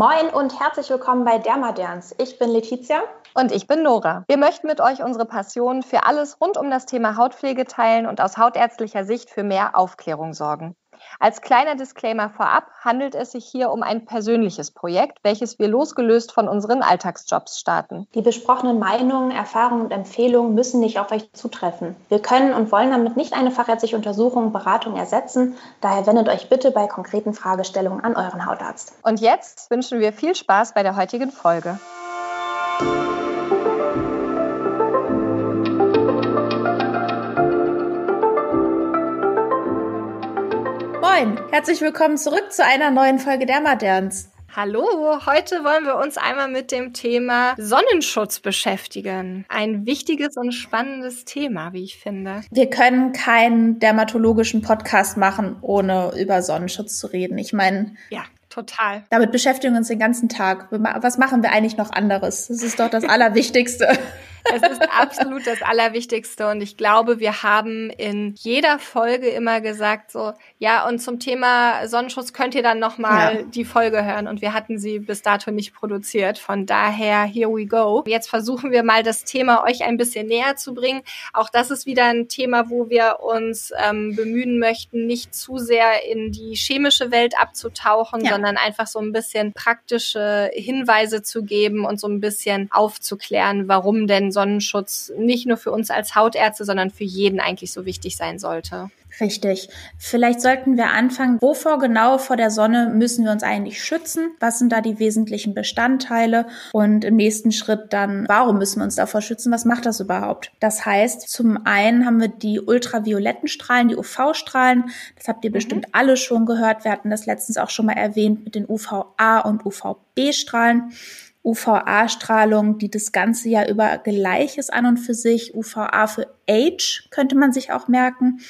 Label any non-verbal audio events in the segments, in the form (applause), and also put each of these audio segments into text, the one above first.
Moin und herzlich willkommen bei Dermaderns. Ich bin Letizia. Und ich bin Nora. Wir möchten mit euch unsere Passion für alles rund um das Thema Hautpflege teilen und aus hautärztlicher Sicht für mehr Aufklärung sorgen. Als kleiner Disclaimer vorab handelt es sich hier um ein persönliches Projekt, welches wir losgelöst von unseren Alltagsjobs starten. Die besprochenen Meinungen, Erfahrungen und Empfehlungen müssen nicht auf euch zutreffen. Wir können und wollen damit nicht eine fachärztliche Untersuchung, Beratung ersetzen. Daher wendet euch bitte bei konkreten Fragestellungen an euren Hautarzt. Und jetzt wünschen wir viel Spaß bei der heutigen Folge. Moin, herzlich willkommen zurück zu einer neuen Folge Dermaderns. Hallo, heute wollen wir uns einmal mit dem Thema Sonnenschutz beschäftigen. Ein wichtiges und spannendes Thema, wie ich finde. Wir können keinen dermatologischen Podcast machen, ohne über Sonnenschutz zu reden. Ich meine, ja. Total. Damit beschäftigen wir uns den ganzen Tag. Was machen wir eigentlich noch anderes? Das ist doch das Allerwichtigste. Es ist absolut das Allerwichtigste. Und ich glaube, wir haben in jeder Folge immer gesagt, so, ja, und zum Thema Sonnenschutz könnt ihr dann nochmal ja. die Folge hören. Und wir hatten sie bis dato nicht produziert. Von daher, here we go. Jetzt versuchen wir mal das Thema euch ein bisschen näher zu bringen. Auch das ist wieder ein Thema, wo wir uns ähm, bemühen möchten, nicht zu sehr in die chemische Welt abzutauchen, ja. sondern einfach so ein bisschen praktische Hinweise zu geben und so ein bisschen aufzuklären, warum denn Sonnenschutz nicht nur für uns als Hautärzte, sondern für jeden eigentlich so wichtig sein sollte. Richtig. Vielleicht sollten wir anfangen, wovor genau vor der Sonne müssen wir uns eigentlich schützen? Was sind da die wesentlichen Bestandteile? Und im nächsten Schritt dann, warum müssen wir uns davor schützen? Was macht das überhaupt? Das heißt, zum einen haben wir die ultravioletten Strahlen, die UV-Strahlen. Das habt ihr mhm. bestimmt alle schon gehört. Wir hatten das letztens auch schon mal erwähnt mit den UVA und UVB-Strahlen. UVA-Strahlung, die das ganze Jahr über gleich ist an und für sich. UVA für Age könnte man sich auch merken.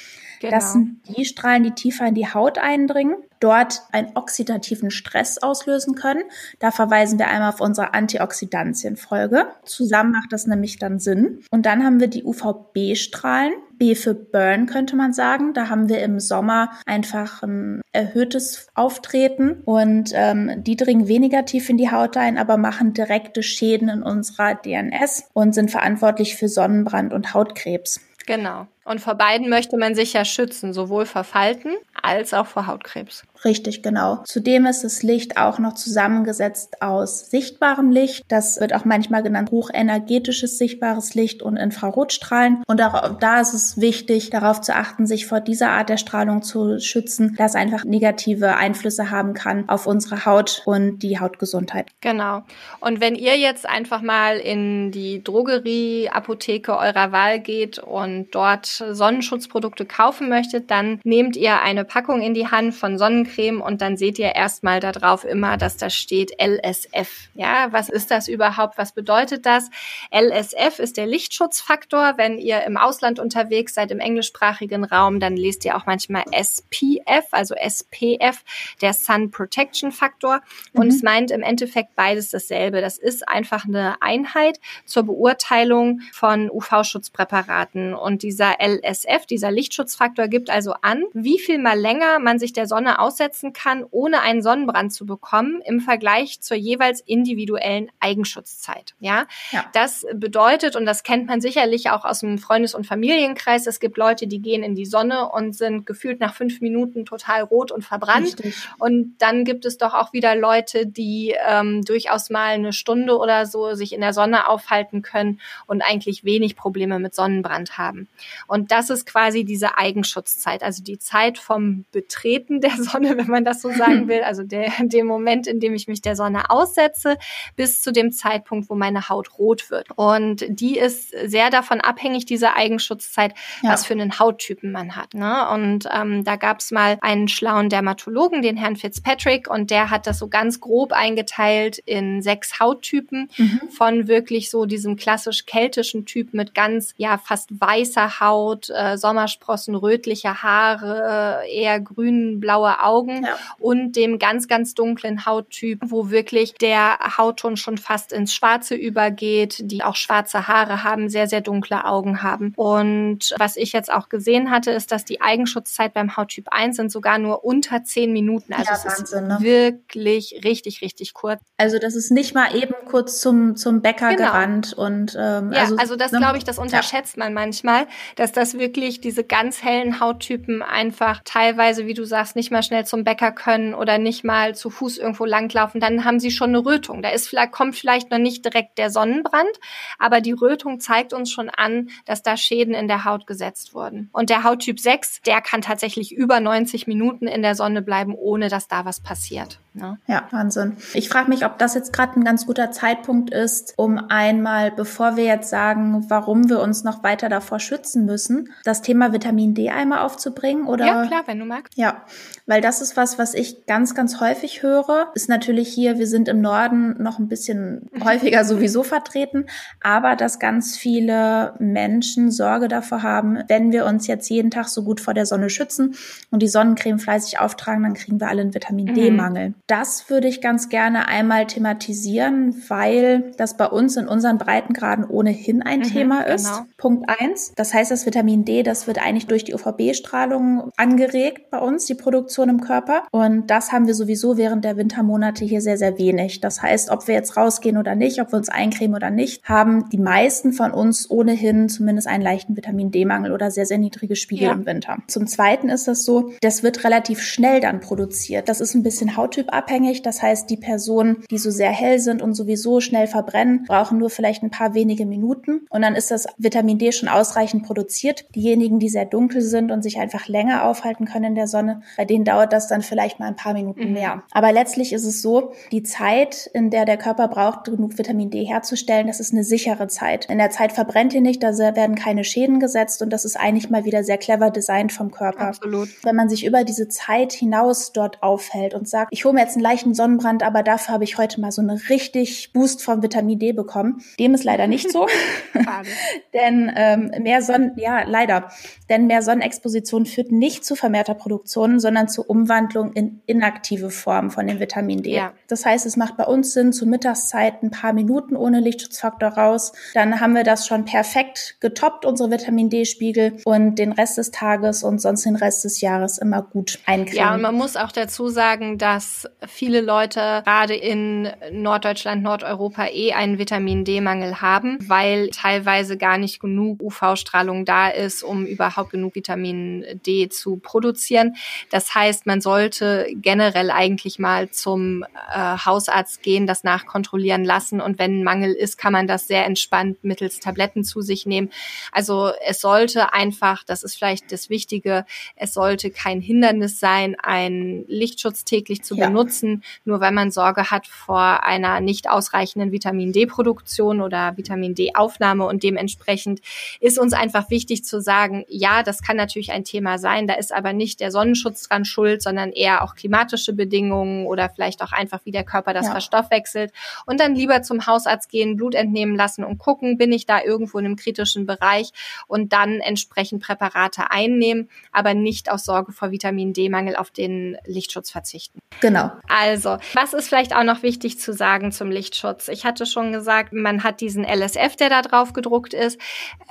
Genau. Das sind die Strahlen, die tiefer in die Haut eindringen, dort einen oxidativen Stress auslösen können. Da verweisen wir einmal auf unsere Antioxidantienfolge. Zusammen macht das nämlich dann Sinn. Und dann haben wir die UVB-Strahlen. B für Burn könnte man sagen. Da haben wir im Sommer einfach ein erhöhtes Auftreten und ähm, die dringen weniger tief in die Haut ein, aber machen direkte Schäden in unserer DNS und sind verantwortlich für Sonnenbrand und Hautkrebs. Genau. Und vor beiden möchte man sich ja schützen, sowohl vor Falten als auch vor Hautkrebs. Richtig, genau. Zudem ist das Licht auch noch zusammengesetzt aus sichtbarem Licht. Das wird auch manchmal genannt hochenergetisches sichtbares Licht und Infrarotstrahlen. Und auch da ist es wichtig, darauf zu achten, sich vor dieser Art der Strahlung zu schützen, da es einfach negative Einflüsse haben kann auf unsere Haut und die Hautgesundheit. Genau. Und wenn ihr jetzt einfach mal in die Drogerieapotheke eurer Wahl geht und dort Sonnenschutzprodukte kaufen möchtet, dann nehmt ihr eine Packung in die Hand von Sonnencreme und dann seht ihr erstmal darauf immer, dass da steht LSF. Ja, was ist das überhaupt? Was bedeutet das? LSF ist der Lichtschutzfaktor. Wenn ihr im Ausland unterwegs seid, im englischsprachigen Raum, dann lest ihr auch manchmal SPF, also SPF, der Sun Protection Faktor. Und mhm. es meint im Endeffekt beides dasselbe. Das ist einfach eine Einheit zur Beurteilung von UV-Schutzpräparaten. Und dieser LSF, dieser Lichtschutzfaktor, gibt also an, wie viel mal länger man sich der Sonne aussetzen kann, ohne einen Sonnenbrand zu bekommen im Vergleich zur jeweils individuellen Eigenschutzzeit. Ja, ja. das bedeutet, und das kennt man sicherlich auch aus dem Freundes- und Familienkreis, es gibt Leute, die gehen in die Sonne und sind gefühlt nach fünf Minuten total rot und verbrannt. Richtig. Und dann gibt es doch auch wieder Leute, die ähm, durchaus mal eine Stunde oder so sich in der Sonne aufhalten können und eigentlich wenig Probleme mit Sonnenbrand haben. Und das ist quasi diese Eigenschutzzeit, also die Zeit vom Betreten der (laughs) Sonne wenn man das so sagen will, also der, dem Moment, in dem ich mich der Sonne aussetze, bis zu dem Zeitpunkt, wo meine Haut rot wird. Und die ist sehr davon abhängig, diese Eigenschutzzeit, ja. was für einen Hauttypen man hat. Ne? Und ähm, da gab es mal einen schlauen Dermatologen, den Herrn Fitzpatrick, und der hat das so ganz grob eingeteilt in sechs Hauttypen mhm. von wirklich so diesem klassisch keltischen Typ mit ganz, ja, fast weißer Haut Haut, äh, Sommersprossen, rötliche Haare, eher grün-blaue Augen ja. und dem ganz, ganz dunklen Hauttyp, wo wirklich der Hautton schon fast ins Schwarze übergeht, die auch schwarze Haare haben, sehr, sehr dunkle Augen haben. Und was ich jetzt auch gesehen hatte, ist, dass die Eigenschutzzeit beim Hauttyp 1 sind sogar nur unter zehn Minuten. Also ja, es Wahnsinn, ist ne? wirklich richtig, richtig kurz. Also das ist nicht mal eben kurz zum, zum Bäcker genau. gerannt und ähm, ja, also, also das ne? glaube ich, das unterschätzt ja. man manchmal, dass das wirklich diese ganz hellen Hauttypen einfach teilweise, wie du sagst, nicht mal schnell zum Bäcker können oder nicht mal zu Fuß irgendwo langlaufen, dann haben sie schon eine Rötung. Da ist vielleicht, kommt vielleicht noch nicht direkt der Sonnenbrand, aber die Rötung zeigt uns schon an, dass da Schäden in der Haut gesetzt wurden. Und der Hauttyp 6, der kann tatsächlich über 90 Minuten in der Sonne bleiben, ohne dass da was passiert. Ne? Ja, Wahnsinn. Ich frage mich, ob das jetzt gerade ein ganz guter Zeitpunkt ist, um einmal, bevor wir jetzt sagen, warum wir uns noch weiter davor schützen müssen, das Thema Vitamin D einmal aufzubringen oder? Ja, klar, wenn du magst. Ja, weil das ist was, was ich ganz, ganz häufig höre. Ist natürlich hier, wir sind im Norden noch ein bisschen (laughs) häufiger sowieso vertreten, aber dass ganz viele Menschen Sorge davor haben, wenn wir uns jetzt jeden Tag so gut vor der Sonne schützen und die Sonnencreme fleißig auftragen, dann kriegen wir alle einen Vitamin D-Mangel. Mhm. Das würde ich ganz gerne einmal thematisieren, weil das bei uns in unseren Breitengraden ohnehin ein mhm, Thema ist. Genau. Punkt eins. Das heißt, das Vitamin D, das wird eigentlich durch die UVB-Strahlung angeregt bei uns, die Produktion im Körper. Und das haben wir sowieso während der Wintermonate hier sehr, sehr wenig. Das heißt, ob wir jetzt rausgehen oder nicht, ob wir uns eincremen oder nicht, haben die meisten von uns ohnehin zumindest einen leichten Vitamin D-Mangel oder sehr, sehr niedrige Spiegel ja. im Winter. Zum Zweiten ist das so, das wird relativ schnell dann produziert. Das ist ein bisschen hauttypabhängig. Das heißt, die Personen, die so sehr hell sind und sowieso schnell verbrennen, brauchen nur vielleicht ein paar wenige Minuten und dann ist das Vitamin D schon ausreichend produziert. Diejenigen, die sehr dunkel sind und sich einfach länger aufhalten können in der Sonne, bei denen dauert das dann vielleicht mal ein paar Minuten mhm. mehr. Aber letztlich ist es so, die Zeit, in der der Körper braucht, genug Vitamin D herzustellen, das ist eine sichere Zeit. In der Zeit verbrennt ihr nicht, da werden keine Schäden gesetzt und das ist eigentlich mal wieder sehr clever designt vom Körper. Absolut. Wenn man sich über diese Zeit hinaus dort aufhält und sagt, ich hole mir jetzt einen leichten Sonnenbrand, aber dafür habe ich heute mal so eine richtig Boost von Vitamin D bekommen. Dem ist leider nicht so. (laughs) (laughs) Denn ähm, mehr Sonnen, ja, leider. Denn mehr Sonnenexposition führt nicht zu vermehrter Produktion, sondern zur Umwandlung in inaktive Form von dem Vitamin D. Ja. Das heißt, es macht bei uns Sinn, zur Mittagszeit ein paar Minuten ohne Lichtschutzfaktor raus. Dann haben wir das schon perfekt getoppt, unsere Vitamin D-Spiegel und den Rest des Tages und sonst den Rest des Jahres immer gut eincremen. Ja, und man muss auch dazu sagen, dass viele Leute gerade in Norddeutschland, Nordeuropa eh einen Vitamin D-Mangel haben, weil teilweise gar nicht genug UV-Strahlung da ist, um überhaupt genug Vitamin D zu produzieren. Das heißt, man sollte generell eigentlich mal zum äh, Hausarzt gehen, das nachkontrollieren lassen und wenn ein Mangel ist, kann man das sehr entspannt mittels Tabletten zu sich nehmen. Also es sollte einfach, das ist vielleicht das Wichtige, es sollte kein Hindernis sein, einen Lichtschutz täglich zu ja. benutzen, nur weil man Sorge hat vor einer nicht ausreichenden Vitamin D-Produktion oder Vitamin D-Aufnahme und dementsprechend ist uns einfach wichtig zu sagen, ja, das kann natürlich ein Thema sein, da ist aber nicht der Sonnenschutz dran schuld, sondern eher auch klimatische Bedingungen oder vielleicht auch einfach, wie der Körper das ja. verstoffwechselt und dann lieber zum Hausarzt gehen, Blut entnehmen lassen und gucken, bin ich da irgendwo in einem kritischen Bereich und dann entsprechend Präparate einnehmen, aber nicht aus Sorge vor Vitamin D-Mangel auf den Lichtschutz verzichten. Genau. Also, was ist vielleicht auch noch wichtig zu sagen zum Lichtschutz? Ich hatte schon gesagt, man hat diesen LSF, der da drauf gedruckt ist.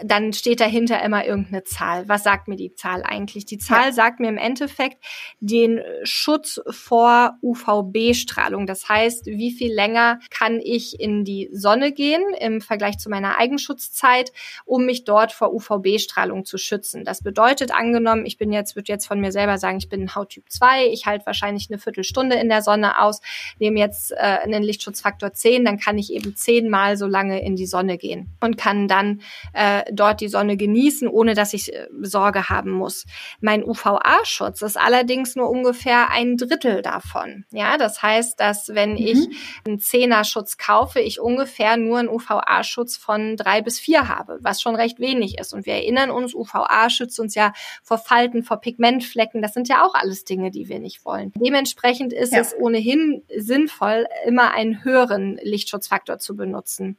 Dann steht dahinter immer irgendeine Zahl. Was sagt mir die Zahl eigentlich? Die Zahl ja. sagt mir im Endeffekt den Schutz vor UVB-Strahlung. Das heißt, wie viel länger kann ich in die Sonne gehen im Vergleich zu meiner Eigenschutzzeit, um mich dort vor UVB-Strahlung zu schützen. Das bedeutet, angenommen, ich bin jetzt, würde jetzt von mir selber sagen, ich bin Hauttyp 2, ich halte wahrscheinlich eine Viertelstunde in der Sonne aus, nehme jetzt äh, einen Lichtschutzfaktor 10, dann kann ich eben zehnmal so lange in die Sonne gehen und kann dann äh, dort die Sonne genießen, ohne dass ich äh, Sorge haben muss. Mein UVA-Schutz ist allerdings nur ungefähr ein Drittel davon. Ja, das heißt, dass wenn mhm. ich einen Zehner-Schutz kaufe, ich ungefähr nur einen UVA-Schutz von drei bis vier habe, was schon recht wenig ist. Und wir erinnern uns, UVA schützt uns ja vor Falten, vor Pigmentflecken. Das sind ja auch alles Dinge, die wir nicht wollen. Dementsprechend ist ja. es ohnehin sinnvoll, immer einen höheren Lichtschutzfaktor zu benutzen.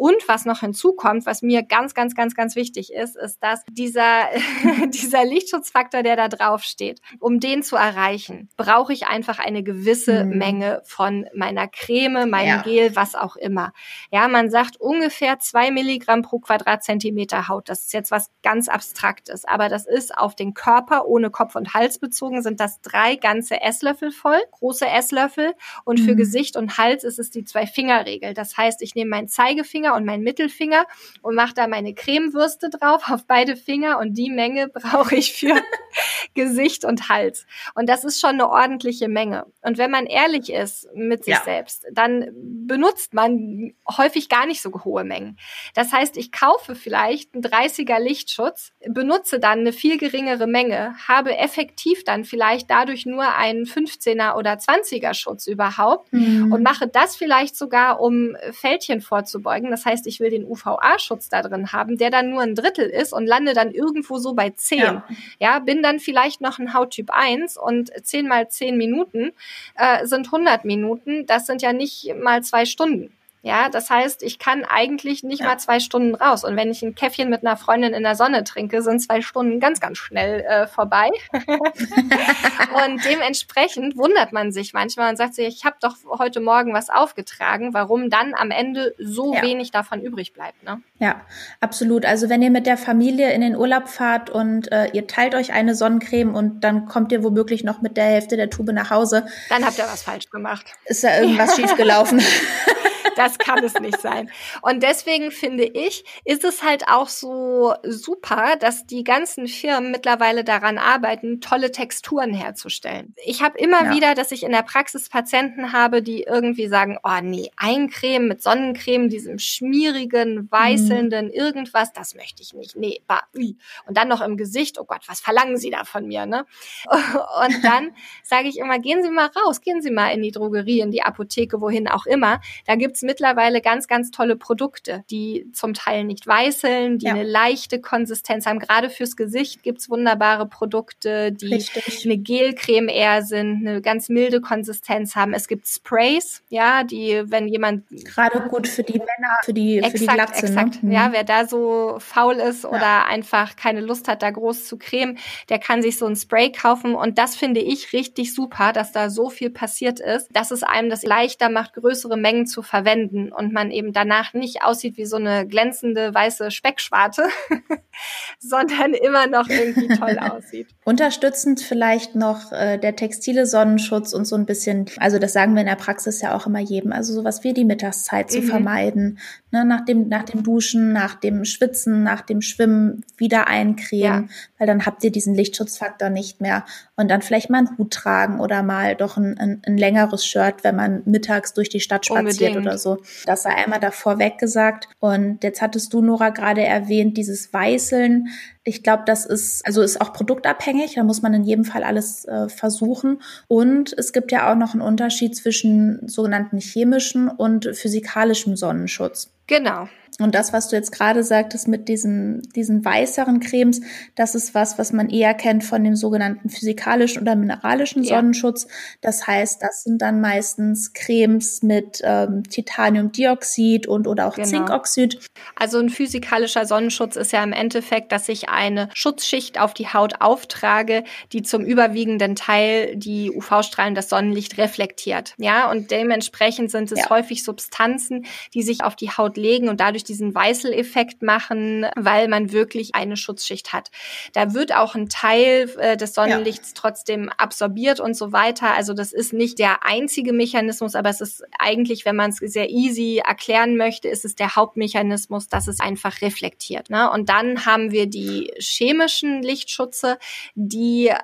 Und was noch hinzukommt, was mir ganz, ganz, ganz, ganz wichtig ist, ist, ist das, dieser, (laughs) dieser Lichtschutzfaktor, der da drauf steht, um den zu erreichen, brauche ich einfach eine gewisse mhm. Menge von meiner Creme, meinem ja. Gel, was auch immer. Ja, man sagt ungefähr zwei Milligramm pro Quadratzentimeter Haut. Das ist jetzt was ganz Abstraktes, aber das ist auf den Körper ohne Kopf und Hals bezogen, sind das drei ganze Esslöffel voll, große Esslöffel. Und für mhm. Gesicht und Hals ist es die Zwei-Finger-Regel. Das heißt, ich nehme meinen Zeigefinger und meinen Mittelfinger und mache da meine Cremewürste drauf auf beide Finger und die Menge (laughs) brauche ich für (laughs) Gesicht und Hals. Und das ist schon eine ordentliche Menge. Und wenn man ehrlich ist mit sich ja. selbst, dann benutzt man häufig gar nicht so hohe Mengen. Das heißt, ich kaufe vielleicht einen 30er Lichtschutz, benutze dann eine viel geringere Menge, habe effektiv dann vielleicht dadurch nur einen 15er oder 20er Schutz überhaupt mhm. und mache das vielleicht sogar, um Fältchen vorzubeugen. Das heißt, ich will den UVA-Schutz da drin haben, der dann nur ein Drittel ist und lande dann irgendwo so bei 10. Ja, ja bin dann vielleicht noch ein Hauttyp 1 und 10 mal 10 Minuten äh, sind 100 Minuten. Das sind ja nicht mal zwei Stunden. Ja, das heißt, ich kann eigentlich nicht ja. mal zwei Stunden raus. Und wenn ich ein Käffchen mit einer Freundin in der Sonne trinke, sind zwei Stunden ganz, ganz schnell äh, vorbei. (laughs) und dementsprechend wundert man sich manchmal und sagt sich, ich habe doch heute Morgen was aufgetragen, warum dann am Ende so ja. wenig davon übrig bleibt. Ne? Ja, absolut. Also wenn ihr mit der Familie in den Urlaub fahrt und äh, ihr teilt euch eine Sonnencreme und dann kommt ihr womöglich noch mit der Hälfte der Tube nach Hause. Dann habt ihr was falsch gemacht. Ist da irgendwas (laughs) schiefgelaufen? (laughs) Das kann es nicht sein. Und deswegen finde ich, ist es halt auch so super, dass die ganzen Firmen mittlerweile daran arbeiten, tolle Texturen herzustellen. Ich habe immer ja. wieder, dass ich in der Praxis Patienten habe, die irgendwie sagen, oh nee, Eincreme mit Sonnencreme, diesem schmierigen, weißelnden mhm. irgendwas, das möchte ich nicht. Nee, bah, ui. Und dann noch im Gesicht, oh Gott, was verlangen Sie da von mir, ne? (laughs) Und dann (laughs) sage ich immer, gehen Sie mal raus, gehen Sie mal in die Drogerie, in die Apotheke, wohin auch immer. Da gibt's mittlerweile ganz, ganz tolle Produkte, die zum Teil nicht weißeln, die ja. eine leichte Konsistenz haben. Gerade fürs Gesicht gibt's wunderbare Produkte, die Richtig. eine Gelcreme eher sind, eine ganz milde Konsistenz haben. Es gibt Sprays, ja, die, wenn jemand gerade gut für die Männer, für die exakt, für die Glatze, ne? exakt. Ne? Ja, wer da so faul ist ja. oder einfach keine Lust hat, da groß zu cremen, der kann sich so ein Spray kaufen und das finde ich richtig super, dass da so viel passiert ist, dass es einem das leichter macht, größere Mengen zu verwenden verwenden und man eben danach nicht aussieht wie so eine glänzende weiße Speckschwarte, (laughs) sondern immer noch irgendwie toll (laughs) aussieht. Unterstützend vielleicht noch äh, der textile Sonnenschutz und so ein bisschen, also das sagen wir in der Praxis ja auch immer jedem, also sowas wie die Mittagszeit zu mhm. vermeiden, ne, nach dem nach dem Duschen, nach dem Schwitzen, nach dem Schwimmen wieder eincremen, ja. weil dann habt ihr diesen Lichtschutzfaktor nicht mehr und dann vielleicht mal einen Hut tragen oder mal doch ein, ein, ein längeres Shirt, wenn man mittags durch die Stadt spaziert Unbedingt. oder so. Das sei einmal davor weggesagt. Und jetzt hattest du, Nora, gerade erwähnt, dieses Weißeln. Ich glaube, das ist, also ist auch produktabhängig. Da muss man in jedem Fall alles äh, versuchen. Und es gibt ja auch noch einen Unterschied zwischen sogenannten chemischen und physikalischem Sonnenschutz. Genau. Und das, was du jetzt gerade sagtest mit diesen, diesen weißeren Cremes, das ist was, was man eher kennt von dem sogenannten physikalischen oder mineralischen ja. Sonnenschutz. Das heißt, das sind dann meistens Cremes mit ähm, Titaniumdioxid und oder auch genau. Zinkoxid. Also ein physikalischer Sonnenschutz ist ja im Endeffekt, dass ich eine Schutzschicht auf die Haut auftrage, die zum überwiegenden Teil die UV-Strahlen, das Sonnenlicht reflektiert. Ja, und dementsprechend sind es ja. häufig Substanzen, die sich auf die Haut legen und dadurch diesen Weißeleffekt machen, weil man wirklich eine Schutzschicht hat. Da wird auch ein Teil äh, des Sonnenlichts ja. trotzdem absorbiert und so weiter. Also das ist nicht der einzige Mechanismus, aber es ist eigentlich, wenn man es sehr easy erklären möchte, ist es der Hauptmechanismus, dass es einfach reflektiert. Ne? Und dann haben wir die chemischen Lichtschutze, die äh,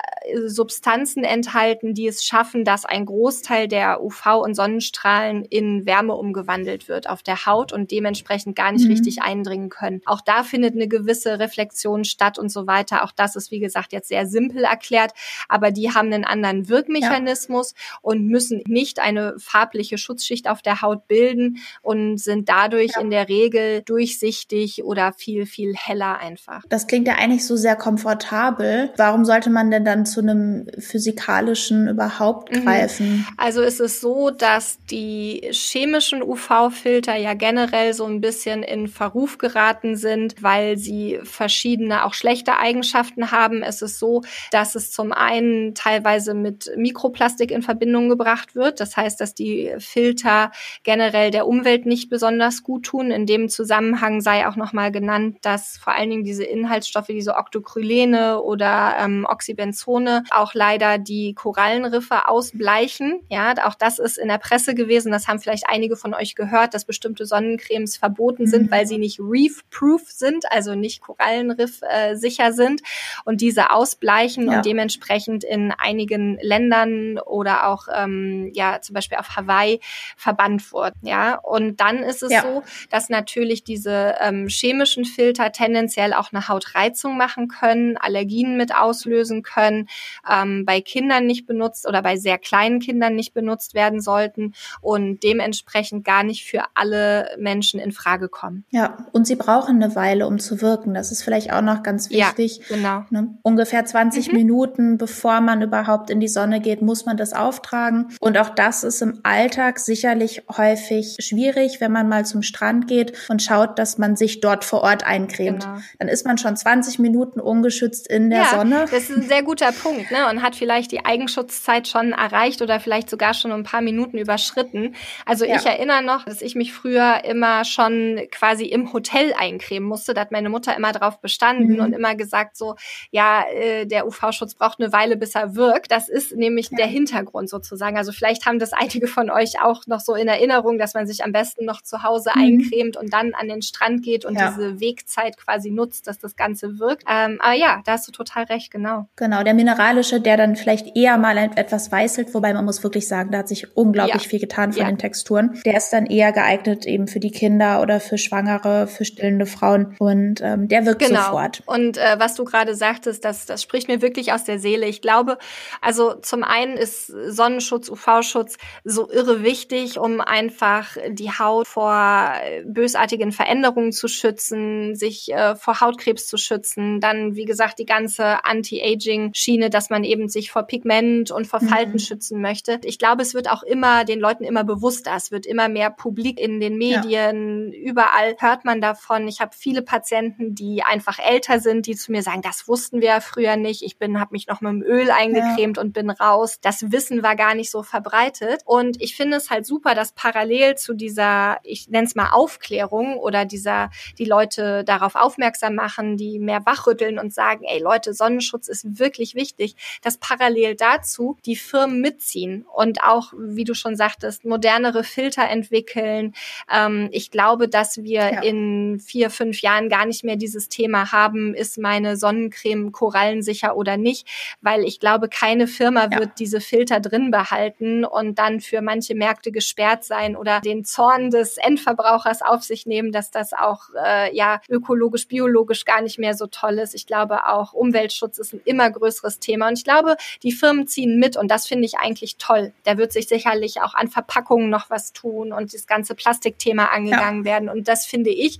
Substanzen enthalten, die es schaffen, dass ein Großteil der UV- und Sonnenstrahlen in Wärme umgewandelt wird auf der Haut und dementsprechend gar nicht mhm. richtig eindringen können. Auch da findet eine gewisse Reflexion statt und so weiter. Auch das ist, wie gesagt, jetzt sehr simpel erklärt, aber die haben einen anderen Wirkmechanismus ja. und müssen nicht eine farbliche Schutzschicht auf der Haut bilden und sind dadurch ja. in der Regel durchsichtig oder viel, viel heller einfach. Das klingt klingt ja eigentlich so sehr komfortabel. Warum sollte man denn dann zu einem physikalischen überhaupt mhm. greifen? Also ist es so, dass die chemischen UV-Filter ja generell so ein bisschen in Verruf geraten sind, weil sie verschiedene auch schlechte Eigenschaften haben. Es ist so, dass es zum einen teilweise mit Mikroplastik in Verbindung gebracht wird. Das heißt, dass die Filter generell der Umwelt nicht besonders gut tun. In dem Zusammenhang sei auch nochmal genannt, dass vor allen Dingen diese Inhaltsstoffe, diese Octocrylene oder ähm, Oxybenzone, auch leider die Korallenriffe ausbleichen. Ja, auch das ist in der Presse gewesen. Das haben vielleicht einige von euch gehört, dass bestimmte Sonnencremes verboten mhm. sind, weil sie nicht reef-proof sind, also nicht Korallenriff äh, sicher sind und diese ausbleichen ja. und dementsprechend in einigen Ländern oder auch ähm, ja zum Beispiel auf Hawaii verbannt wurden. Ja, und dann ist es ja. so, dass natürlich diese ähm, chemischen Filter tendenziell auch eine Hautreizung machen können, Allergien mit auslösen können, ähm, bei Kindern nicht benutzt oder bei sehr kleinen Kindern nicht benutzt werden sollten und dementsprechend gar nicht für alle Menschen in Frage kommen. Ja, und sie brauchen eine Weile, um zu wirken. Das ist vielleicht auch noch ganz wichtig. Ja, genau. Ne? Ungefähr 20 mhm. Minuten, bevor man überhaupt in die Sonne geht, muss man das auftragen. Und auch das ist im Alltag sicherlich häufig schwierig, wenn man mal zum Strand geht und schaut, dass man sich dort vor Ort eincremt. Genau. Dann ist man schon 20 Minuten ungeschützt in der ja, Sonne. Das ist ein sehr guter Punkt, ne? Und hat vielleicht die Eigenschutzzeit schon erreicht oder vielleicht sogar schon ein paar Minuten überschritten. Also ja. ich erinnere noch, dass ich mich früher immer schon quasi im Hotel eincremen musste. Da hat meine Mutter immer drauf bestanden mhm. und immer gesagt so, ja, äh, der UV-Schutz braucht eine Weile, bis er wirkt. Das ist nämlich ja. der Hintergrund sozusagen. Also vielleicht haben das einige von euch auch noch so in Erinnerung, dass man sich am besten noch zu Hause mhm. eincremt und dann an den Strand geht und diese Wegzeit quasi nutzt, dass das Ganze wirkt. Ähm, aber ja, da hast du total recht, genau. Genau, der mineralische, der dann vielleicht eher mal etwas weißelt, wobei man muss wirklich sagen, da hat sich unglaublich ja. viel getan von den Texturen. Der ist dann eher geeignet eben für die Kinder oder für Schwangere, für stillende Frauen und ähm, der wirkt genau. sofort. Und äh, was du gerade sagtest, das, das spricht mir wirklich aus der Seele. Ich glaube, also zum einen ist Sonnenschutz, UV-Schutz so irre wichtig, um einfach die Haut vor bösartigen Veränderungen zu schützen, sich äh, vor Hautkrebs zu schützen. Dann, wie gesagt, die ganze Anti-Aging-Schiene, dass man eben sich vor Pigment und vor Falten mhm. schützen möchte. Ich glaube, es wird auch immer den Leuten immer bewusster. Es wird immer mehr publik in den Medien. Ja. Überall hört man davon. Ich habe viele Patienten, die einfach älter sind, die zu mir sagen, das wussten wir ja früher nicht. Ich bin, habe mich noch mit dem Öl eingecremt ja. und bin raus. Das Wissen war gar nicht so verbreitet. Und ich finde es halt super, dass parallel zu dieser, ich nenne es mal Aufklärung oder dieser, die Leute darauf aufmerksam machen, die mehr wachrütteln und sagen, ey Leute, Sonnenschutz ist wirklich wichtig, dass parallel dazu die Firmen mitziehen und auch, wie du schon sagtest, modernere Filter entwickeln. Ähm, ich glaube, dass wir ja. in vier, fünf Jahren gar nicht mehr dieses Thema haben, ist meine Sonnencreme korallensicher oder nicht, weil ich glaube, keine Firma ja. wird diese Filter drin behalten und dann für manche Märkte gesperrt sein oder den Zorn des Endverbrauchers auf sich nehmen, dass das auch äh, ja ökologisch, biologisch gar nicht mehr so toll ist. Ich glaube auch Umweltschutz ist ein immer größeres Thema und ich glaube, die Firmen ziehen mit und das finde ich eigentlich toll. Da wird sich sicherlich auch an Verpackungen noch was tun und das ganze Plastikthema angegangen ja. werden und das finde ich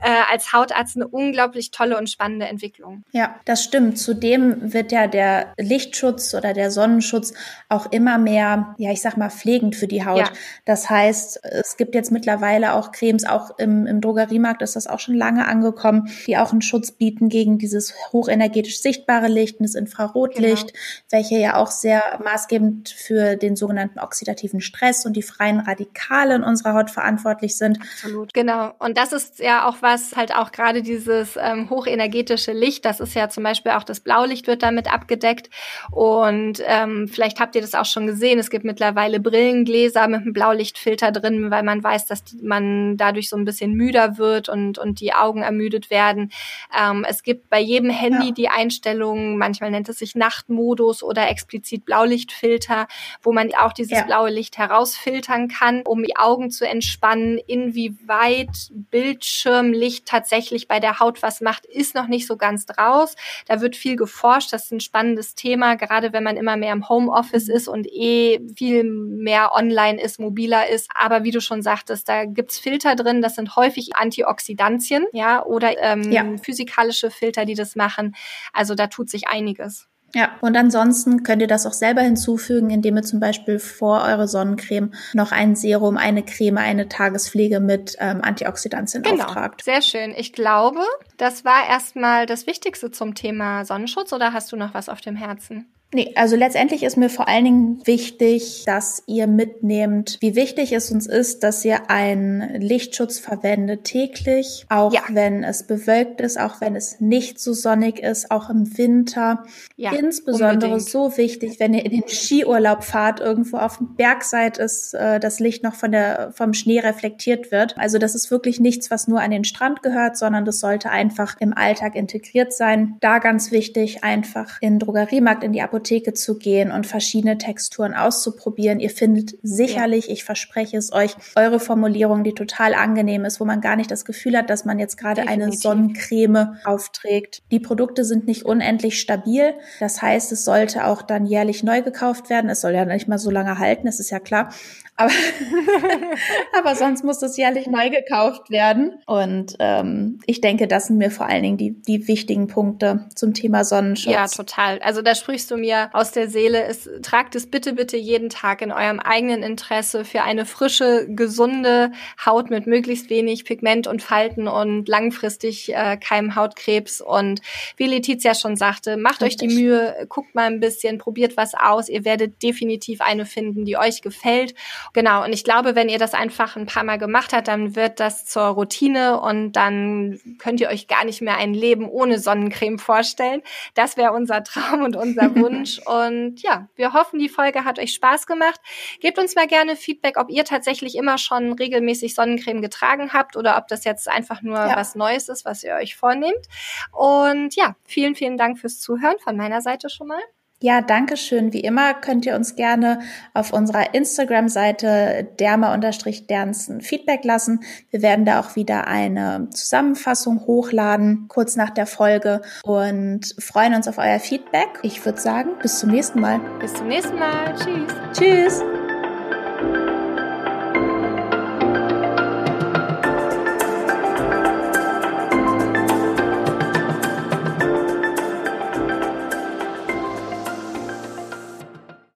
äh, als Hautarzt eine unglaublich tolle und spannende Entwicklung. Ja, das stimmt. Zudem wird ja der Lichtschutz oder der Sonnenschutz auch immer mehr, ja, ich sag mal, pflegend für die Haut. Ja. Das heißt, es gibt jetzt mittlerweile auch Cremes, auch im, im Drogeriemarkt ist das auch schon lange angekommen, die auch einen Schutz bieten gegen dieses hochenergetisch sichtbare Licht, das Infrarotlicht, genau. welche ja auch sehr maßgebend für den sogenannten oxidativen Stress und die freien Radikale in unserer Haut verantwortlich sind. Absolut. Genau. Und das ist ja auch was, halt auch gerade dieses ähm, hochenergetische Licht, das ist ja zum Beispiel auch das Blaulicht wird damit abgedeckt. Und ähm, vielleicht habt ihr das auch schon gesehen, es gibt mittlerweile Brillengläser mit einem Blaulichtfilter drin, weil man weiß, dass die, man dadurch so ein bisschen müder wird und, und die Augen ermüdet werden. Ähm, es gibt bei jedem Handy ja. die Einstellung, manchmal nennt es sich Nachtmodus oder explizit Blaulichtfilter, wo man auch dieses ja. blaue Licht herausfiltern kann, um die Augen zu entspannen. Inwieweit Bildschirmlicht tatsächlich bei der Haut was macht, ist noch nicht so ganz draus. Da wird viel geforscht. Das ist ein spannendes Thema, gerade wenn man immer mehr im Homeoffice ist und eh viel mehr online ist, mobiler ist. Aber wie du schon sagtest, da gibt's Filter drin. Das sind häufig Antioxidantien, ja, oder ähm, ja. physikalische physikalische Filter, die das machen. Also da tut sich einiges. Ja, und ansonsten könnt ihr das auch selber hinzufügen, indem ihr zum Beispiel vor eure Sonnencreme noch ein Serum, eine Creme, eine Tagespflege mit ähm, Antioxidantien genau. auftragt. Sehr schön. Ich glaube, das war erstmal das Wichtigste zum Thema Sonnenschutz oder hast du noch was auf dem Herzen? Nee, also letztendlich ist mir vor allen Dingen wichtig, dass ihr mitnehmt, wie wichtig es uns ist, dass ihr einen Lichtschutz verwendet täglich, auch ja. wenn es bewölkt ist, auch wenn es nicht so sonnig ist, auch im Winter. Ja, Insbesondere unbedingt. so wichtig, wenn ihr in den Skiurlaub fahrt, irgendwo auf dem Berg seid, ist äh, das Licht noch von der, vom Schnee reflektiert wird. Also das ist wirklich nichts, was nur an den Strand gehört, sondern das sollte einfach im Alltag integriert sein. Da ganz wichtig, einfach in den Drogeriemarkt, in die Apotheke Apotheke zu gehen und verschiedene Texturen auszuprobieren. Ihr findet sicherlich, ich verspreche es euch, eure Formulierung, die total angenehm ist, wo man gar nicht das Gefühl hat, dass man jetzt gerade eine Sonnencreme aufträgt. Die Produkte sind nicht unendlich stabil. Das heißt, es sollte auch dann jährlich neu gekauft werden. Es soll ja nicht mal so lange halten, das ist ja klar. Aber, (laughs) aber sonst muss das jährlich neu gekauft werden. Und ähm, ich denke, das sind mir vor allen Dingen die, die wichtigen Punkte zum Thema Sonnenschutz. Ja, total. Also da sprichst du mir aus der Seele. Es, tragt es bitte, bitte jeden Tag in eurem eigenen Interesse für eine frische, gesunde Haut mit möglichst wenig Pigment und Falten und langfristig äh, keinem Hautkrebs. Und wie Letizia schon sagte, macht Richtig. euch die Mühe, guckt mal ein bisschen, probiert was aus. Ihr werdet definitiv eine finden, die euch gefällt. Genau, und ich glaube, wenn ihr das einfach ein paar Mal gemacht habt, dann wird das zur Routine und dann könnt ihr euch gar nicht mehr ein Leben ohne Sonnencreme vorstellen. Das wäre unser Traum und unser (laughs) Wunsch. und ja, wir hoffen, die Folge hat euch Spaß gemacht. Gebt uns mal gerne Feedback, ob ihr tatsächlich immer schon regelmäßig Sonnencreme getragen habt oder ob das jetzt einfach nur ja. was Neues ist, was ihr euch vornehmt. Und ja, vielen, vielen Dank fürs Zuhören von meiner Seite schon mal. Ja, danke schön. Wie immer könnt ihr uns gerne auf unserer Instagram-Seite derma-dernsten Feedback lassen. Wir werden da auch wieder eine Zusammenfassung hochladen, kurz nach der Folge und freuen uns auf euer Feedback. Ich würde sagen, bis zum nächsten Mal. Bis zum nächsten Mal. Tschüss. Tschüss.